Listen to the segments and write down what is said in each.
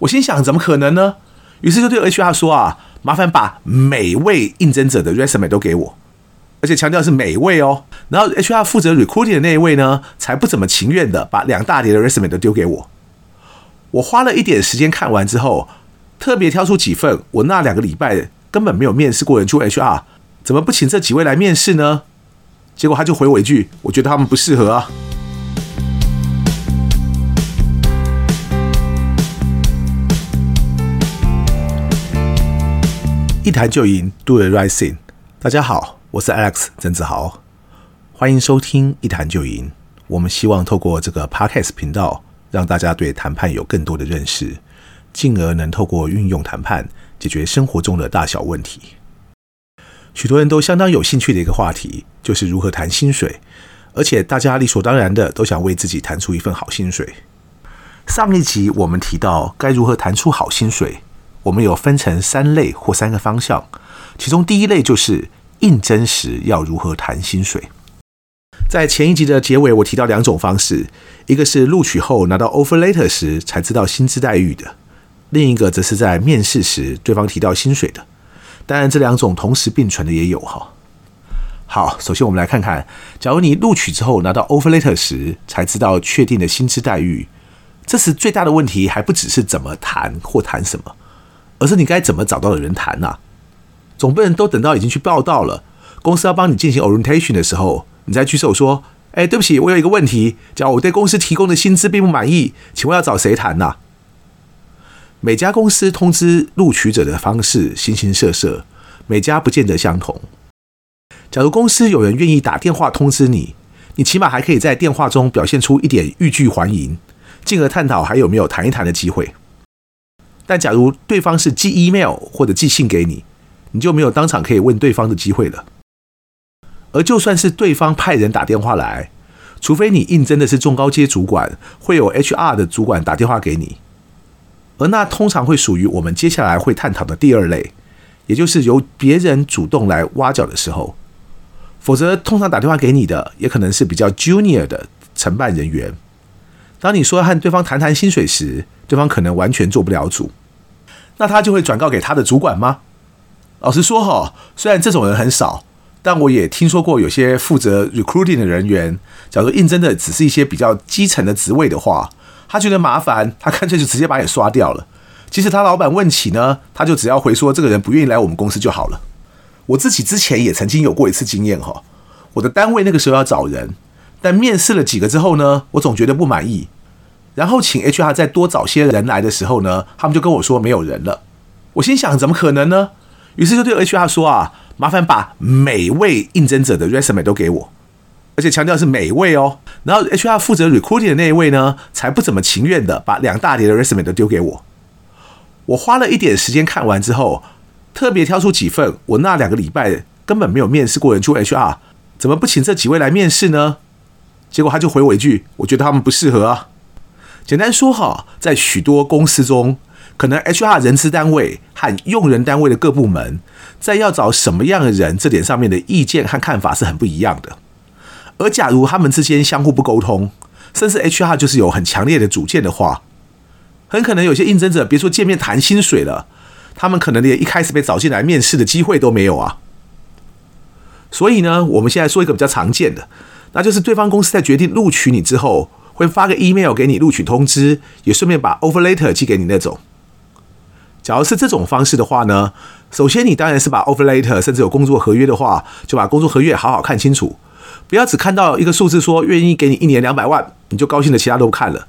我心想，怎么可能呢？于是就对 HR 说啊，麻烦把每位应征者的 resume 都给我，而且强调是每位哦。然后 HR 负责 recruiting 的那一位呢，才不怎么情愿的把两大叠的 resume 都丢给我。我花了一点时间看完之后，特别挑出几份我那两个礼拜根本没有面试过人去 HR，怎么不请这几位来面试呢？结果他就回我一句，我觉得他们不适合啊。一谈就赢，Do the right thing。大家好，我是 Alex 曾子豪，欢迎收听一谈就赢。我们希望透过这个 Podcast 频道，让大家对谈判有更多的认识，进而能透过运用谈判解决生活中的大小问题。许多人都相当有兴趣的一个话题，就是如何谈薪水，而且大家理所当然的都想为自己谈出一份好薪水。上一集我们提到该如何谈出好薪水。我们有分成三类或三个方向，其中第一类就是应征时要如何谈薪水。在前一集的结尾，我提到两种方式，一个是录取后拿到 offer letter 时才知道薪资待遇的，另一个则是在面试时对方提到薪水的。当然，这两种同时并存的也有哈。好，首先我们来看看，假如你录取之后拿到 offer letter 时才知道确定的薪资待遇，这时最大的问题还不只是怎么谈或谈什么。而是你该怎么找到的人谈呐？总不能都等到已经去报到了，公司要帮你进行 orientation 的时候，你再举手说：“哎，对不起，我有一个问题，假如我对公司提供的薪资并不满意，请问要找谁谈呐？”每家公司通知录取者的方式形形色色，每家不见得相同。假如公司有人愿意打电话通知你，你起码还可以在电话中表现出一点欲拒还迎，进而探讨还有没有谈一谈的机会。但假如对方是寄 email 或者寄信给你，你就没有当场可以问对方的机会了。而就算是对方派人打电话来，除非你应征的是中高阶主管，会有 HR 的主管打电话给你，而那通常会属于我们接下来会探讨的第二类，也就是由别人主动来挖角的时候。否则，通常打电话给你的也可能是比较 junior 的承办人员。当你说要和对方谈谈薪水时，对方可能完全做不了主，那他就会转告给他的主管吗？老实说哈，虽然这种人很少，但我也听说过有些负责 recruiting 的人员，假如应征的只是一些比较基层的职位的话，他觉得麻烦，他干脆就直接把你刷掉了。即使他老板问起呢，他就只要回说这个人不愿意来我们公司就好了。我自己之前也曾经有过一次经验哈，我的单位那个时候要找人，但面试了几个之后呢，我总觉得不满意。然后请 HR 再多找些人来的时候呢，他们就跟我说没有人了。我心想怎么可能呢？于是就对 HR 说啊，麻烦把每位应征者的 resume 都给我，而且强调是每位哦。然后 HR 负责 recruiting 的那一位呢，才不怎么情愿的把两大叠的 resume 都丢给我。我花了一点时间看完之后，特别挑出几份我那两个礼拜根本没有面试过人去 HR，怎么不请这几位来面试呢？结果他就回我一句，我觉得他们不适合啊。简单说哈，在许多公司中，可能 HR 人资单位和用人单位的各部门，在要找什么样的人这点上面的意见和看法是很不一样的。而假如他们之间相互不沟通，甚至 HR 就是有很强烈的主见的话，很可能有些应征者别说见面谈薪水了，他们可能连一开始被找进来面试的机会都没有啊。所以呢，我们现在说一个比较常见的，那就是对方公司在决定录取你之后，会发个 email 给你录取通知，也顺便把 offer letter 寄给你那种。假如是这种方式的话呢，首先你当然是把 offer letter，甚至有工作合约的话，就把工作合约好好看清楚，不要只看到一个数字说愿意给你一年两百万，你就高兴的其他都不看了。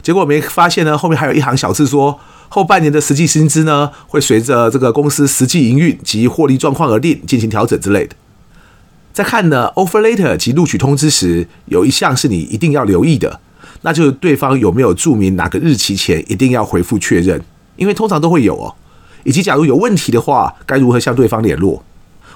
结果没发现呢，后面还有一行小字说后半年的实际薪资呢，会随着这个公司实际营运及获利状况而定，进行调整之类的。在看呢 offer letter 及录取通知时，有一项是你一定要留意的，那就是对方有没有注明哪个日期前一定要回复确认，因为通常都会有哦。以及假如有问题的话，该如何向对方联络？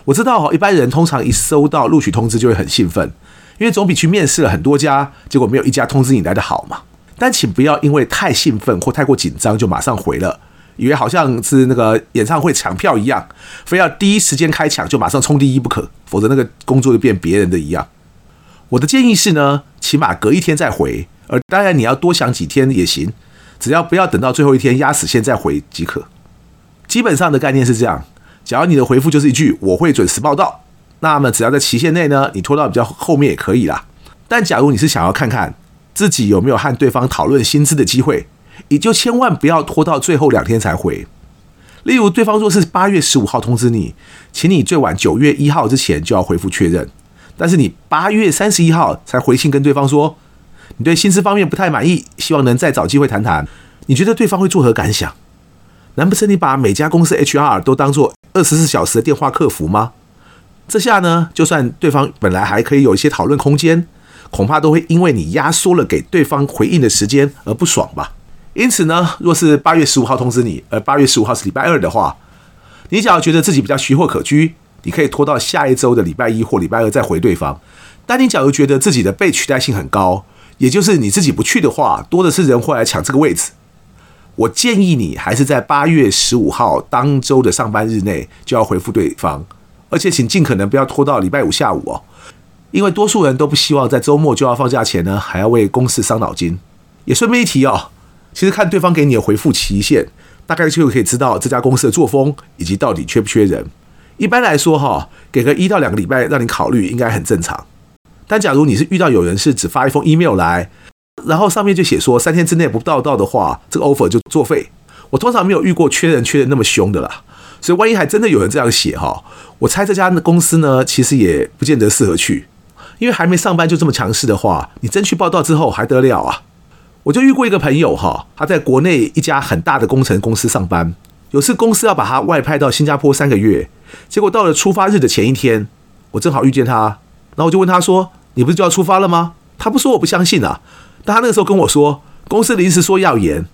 我知道哦，一般人通常一收到录取通知就会很兴奋，因为总比去面试了很多家，结果没有一家通知你来的好嘛。但请不要因为太兴奋或太过紧张就马上回了。以为好像是那个演唱会抢票一样，非要第一时间开抢就马上冲第一不可，否则那个工作就变别人的一样。我的建议是呢，起码隔一天再回，而当然你要多想几天也行。只要不要等到最后一天压死线再回即可。基本上的概念是这样：假如你的回复就是一句“我会准时报到”，那么只要在期限内呢，你拖到比较后面也可以啦。但假如你是想要看看自己有没有和对方讨论薪资的机会，也就千万不要拖到最后两天才回。例如，对方若是八月十五号通知你，请你最晚九月一号之前就要回复确认。但是你八月三十一号才回信跟对方说，你对薪资方面不太满意，希望能再找机会谈谈。你觉得对方会作何感想？难不成你把每家公司 HR 都当做二十四小时的电话客服吗？这下呢，就算对方本来还可以有一些讨论空间，恐怕都会因为你压缩了给对方回应的时间而不爽吧。因此呢，若是八月十五号通知你，而八月十五号是礼拜二的话，你只要觉得自己比较徐货可居，你可以拖到下一周的礼拜一或礼拜二再回对方。但你假如觉得自己的被取代性很高，也就是你自己不去的话，多的是人会来抢这个位置。我建议你还是在八月十五号当周的上班日内就要回复对方，而且请尽可能不要拖到礼拜五下午哦，因为多数人都不希望在周末就要放假前呢，还要为公事伤脑筋。也顺便一提哦。其实看对方给你的回复期限，大概就可以知道这家公司的作风以及到底缺不缺人。一般来说，哈，给个一到两个礼拜让你考虑，应该很正常。但假如你是遇到有人是只发一封 email 来，然后上面就写说三天之内不报到的话，这个 offer 就作废。我通常没有遇过缺人缺的那么凶的啦，所以万一还真的有人这样写哈，我猜这家公司呢，其实也不见得适合去，因为还没上班就这么强势的话，你真去报到之后还得了啊？我就遇过一个朋友哈，他在国内一家很大的工程公司上班，有次公司要把他外派到新加坡三个月，结果到了出发日的前一天，我正好遇见他，然后我就问他说：“你不是就要出发了吗？”他不说我不相信啊，但他那个时候跟我说，公司临时说要延，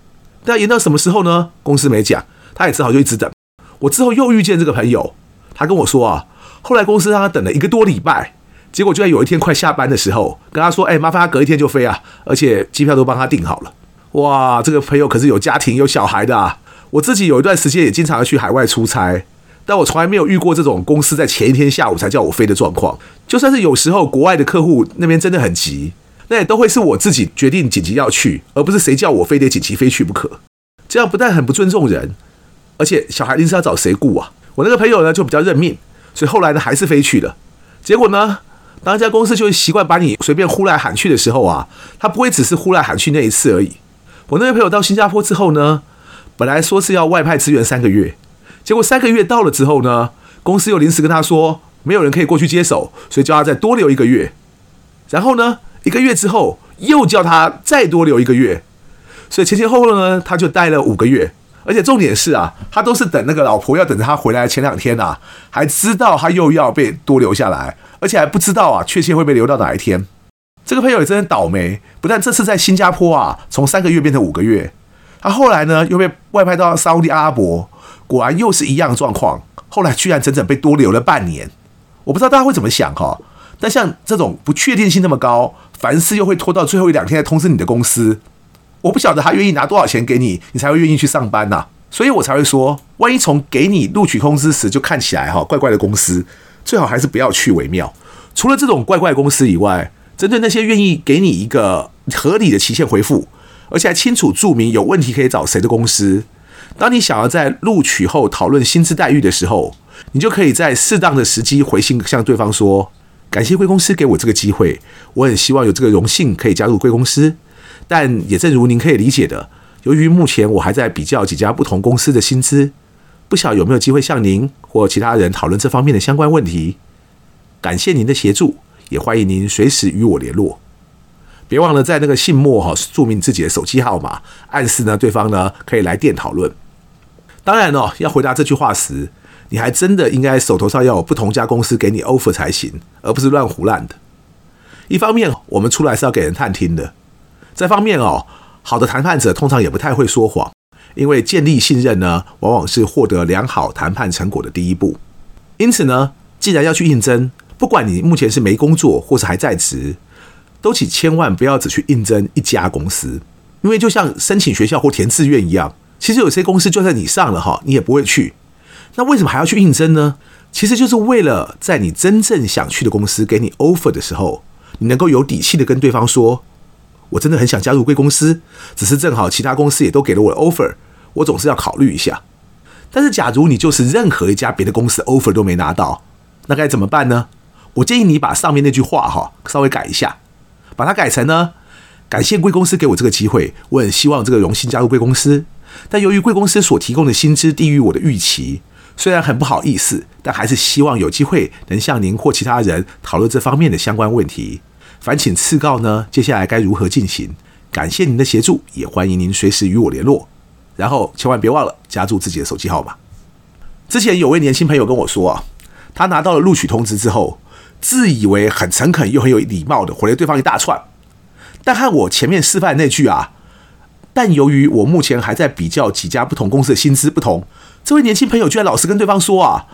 但延到什么时候呢？公司没讲，他也只好就一直等。我之后又遇见这个朋友，他跟我说啊，后来公司让他等了一个多礼拜。结果就在有一天快下班的时候，跟他说：“哎，麻烦他隔一天就飞啊，而且机票都帮他订好了。”哇，这个朋友可是有家庭有小孩的啊！我自己有一段时间也经常要去海外出差，但我从来没有遇过这种公司在前一天下午才叫我飞的状况。就算是有时候国外的客户那边真的很急，那也都会是我自己决定紧急要去，而不是谁叫我非得紧急飞去不可。这样不但很不尊重人，而且小孩临时要找谁顾啊？我那个朋友呢就比较认命，所以后来呢还是飞去了。结果呢？当一家公司就会习惯把你随便呼来喊去的时候啊，他不会只是呼来喊去那一次而已。我那位朋友到新加坡之后呢，本来说是要外派支援三个月，结果三个月到了之后呢，公司又临时跟他说没有人可以过去接手，所以叫他再多留一个月。然后呢，一个月之后又叫他再多留一个月，所以前前后后呢，他就待了五个月。而且重点是啊，他都是等那个老婆要等着他回来前两天啊，还知道他又要被多留下来，而且还不知道啊，确切会被留到哪一天。这个朋友也真的倒霉，不但这次在新加坡啊，从三个月变成五个月，他后来呢又被外派到沙乌地阿拉伯，果然又是一样的状况，后来居然整整被多留了半年。我不知道大家会怎么想哈，但像这种不确定性那么高，凡事又会拖到最后一两天再通知你的公司。我不晓得他愿意拿多少钱给你，你才会愿意去上班呐、所以我才会说，万一从给你录取通知时就看起来哈怪怪的公司，最好还是不要去为妙。除了这种怪怪公司以外，针对那些愿意给你一个合理的期限回复，而且还清楚注明有问题可以找谁的公司，当你想要在录取后讨论薪资待遇的时候，你就可以在适当的时机回信向对方说，感谢贵公司给我这个机会，我很希望有这个荣幸可以加入贵公司。但也正如您可以理解的，由于目前我还在比较几家不同公司的薪资，不晓有没有机会向您或其他人讨论这方面的相关问题。感谢您的协助，也欢迎您随时与我联络。别忘了在那个信末哈注明自己的手机号码，暗示呢对方呢可以来电讨论。当然哦，要回答这句话时，你还真的应该手头上要有不同家公司给你 offer 才行，而不是乱胡乱的。一方面，我们出来是要给人探听的。这方面哦，好的谈判者通常也不太会说谎，因为建立信任呢，往往是获得良好谈判成果的第一步。因此呢，既然要去应征，不管你目前是没工作或是还在职，都请千万不要只去应征一家公司，因为就像申请学校或填志愿一样，其实有些公司就算你上了哈，你也不会去。那为什么还要去应征呢？其实就是为了在你真正想去的公司给你 offer 的时候，你能够有底气的跟对方说。我真的很想加入贵公司，只是正好其他公司也都给了我的 offer，我总是要考虑一下。但是假如你就是任何一家别的公司 offer 都没拿到，那该怎么办呢？我建议你把上面那句话哈稍微改一下，把它改成呢，感谢贵公司给我这个机会，我很希望这个荣幸加入贵公司，但由于贵公司所提供的薪资低于我的预期，虽然很不好意思，但还是希望有机会能向您或其他人讨论这方面的相关问题。烦请赐告呢，接下来该如何进行？感谢您的协助，也欢迎您随时与我联络。然后千万别忘了加注自己的手机号码。之前有位年轻朋友跟我说啊，他拿到了录取通知之后，自以为很诚恳又很有礼貌的回了对方一大串，但看我前面示范那句啊，但由于我目前还在比较几家不同公司的薪资不同，这位年轻朋友居然老实跟对方说啊，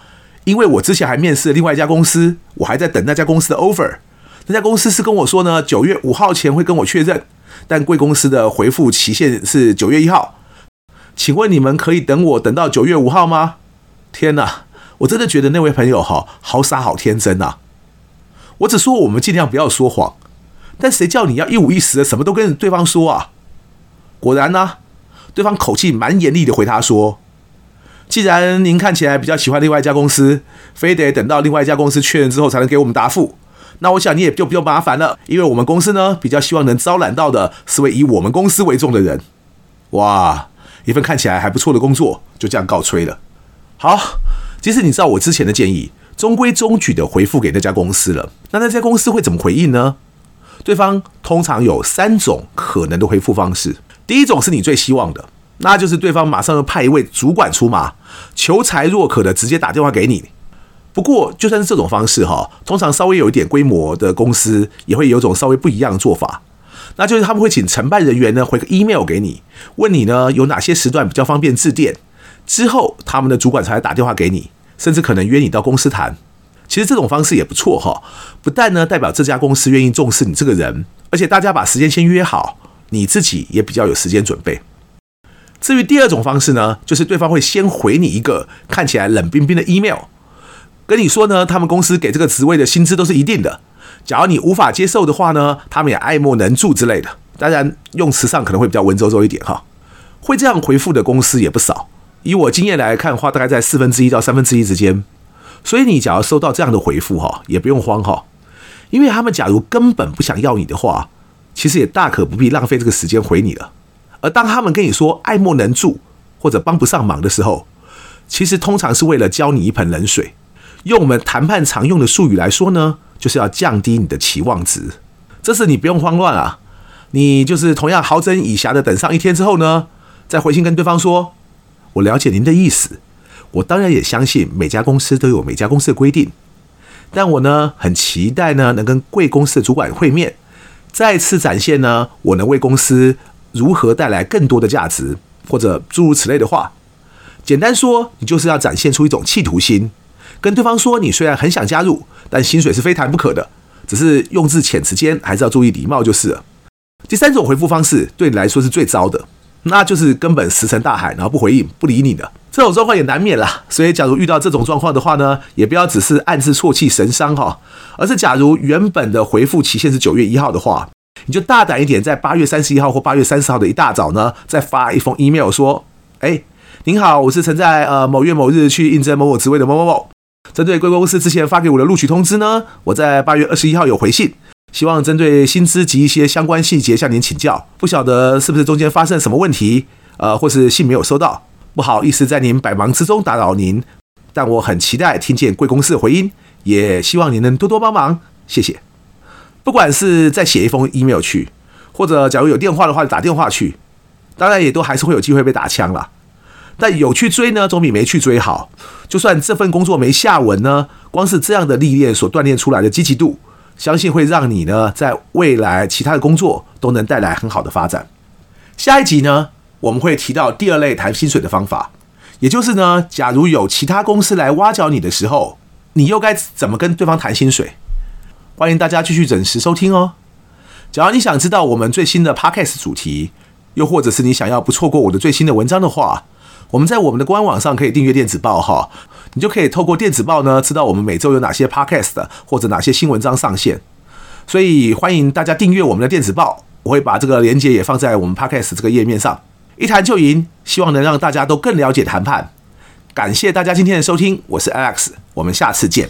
因为我之前还面试了另外一家公司，我还在等那家公司的 offer。那家公司是跟我说呢，九月五号前会跟我确认，但贵公司的回复期限是九月一号。请问你们可以等我等到九月五号吗？天哪，我真的觉得那位朋友哈，好傻好天真呐！我只说我们尽量不要说谎，但谁叫你要一五一十的什么都跟对方说啊？果然呢，对方口气蛮严厉的回他说：“既然您看起来比较喜欢另外一家公司，非得等到另外一家公司确认之后才能给我们答复。”那我想你也就不用麻烦了，因为我们公司呢，比较希望能招揽到的是位以我们公司为重的人。哇，一份看起来还不错的工作就这样告吹了。好，即使你知道我之前的建议，中规中矩的回复给那家公司了，那那家公司会怎么回应呢？对方通常有三种可能的回复方式。第一种是你最希望的，那就是对方马上要派一位主管出马，求才若渴的直接打电话给你。不过，就算是这种方式哈，通常稍微有一点规模的公司也会有种稍微不一样的做法，那就是他们会请承办人员呢回个 email 给你，问你呢有哪些时段比较方便致电，之后他们的主管才会打电话给你，甚至可能约你到公司谈。其实这种方式也不错哈，不但呢代表这家公司愿意重视你这个人，而且大家把时间先约好，你自己也比较有时间准备。至于第二种方式呢，就是对方会先回你一个看起来冷冰冰的 email。跟你说呢，他们公司给这个职位的薪资都是一定的。假如你无法接受的话呢，他们也爱莫能助之类的。当然，用词上可能会比较文绉绉一点哈。会这样回复的公司也不少。以我经验来看的话，大概在四分之一到三分之一之间。所以你假如收到这样的回复哈，也不用慌哈，因为他们假如根本不想要你的话，其实也大可不必浪费这个时间回你了。而当他们跟你说爱莫能助或者帮不上忙的时候，其实通常是为了浇你一盆冷水。用我们谈判常用的术语来说呢，就是要降低你的期望值。这次你不用慌乱啊，你就是同样好整以暇的等上一天之后呢，再回信跟对方说：“我了解您的意思，我当然也相信每家公司都有每家公司的规定，但我呢很期待呢能跟贵公司的主管会面，再次展现呢我能为公司如何带来更多的价值，或者诸如此类的话。简单说，你就是要展现出一种企图心。”跟对方说，你虽然很想加入，但薪水是非谈不可的。只是用字遣词间还是要注意礼貌就是了。第三种回复方式对你来说是最糟的，那就是根本石沉大海，然后不回应、不理你的。这种状况也难免啦。所以，假如遇到这种状况的话呢，也不要只是暗自啜泣神伤哈，而是假如原本的回复期限是九月一号的话，你就大胆一点，在八月三十一号或八月三十号的一大早呢，再发一封 email 说：“哎，您好，我是曾在呃某月某日去应征某某职位的某某某。”针对贵公司之前发给我的录取通知呢，我在八月二十一号有回信，希望针对薪资及一些相关细节向您请教。不晓得是不是中间发生什么问题，呃，或是信没有收到，不好意思在您百忙之中打扰您，但我很期待听见贵公司的回音，也希望您能多多帮忙，谢谢。不管是再写一封 email 去，或者假如有电话的话就打电话去，当然也都还是会有机会被打枪了。但有去追呢，总比没去追好。就算这份工作没下文呢，光是这样的历练所锻炼出来的积极度，相信会让你呢，在未来其他的工作都能带来很好的发展。下一集呢，我们会提到第二类谈薪水的方法，也就是呢，假如有其他公司来挖角你的时候，你又该怎么跟对方谈薪水？欢迎大家继续准时收听哦。假如你想知道我们最新的 Podcast 主题，又或者是你想要不错过我的最新的文章的话，我们在我们的官网上可以订阅电子报哈，你就可以透过电子报呢，知道我们每周有哪些 podcast 或者哪些新文章上线。所以欢迎大家订阅我们的电子报，我会把这个链接也放在我们 Podcast 这个页面上。一谈就赢，希望能让大家都更了解谈判。感谢大家今天的收听，我是 Alex，我们下次见。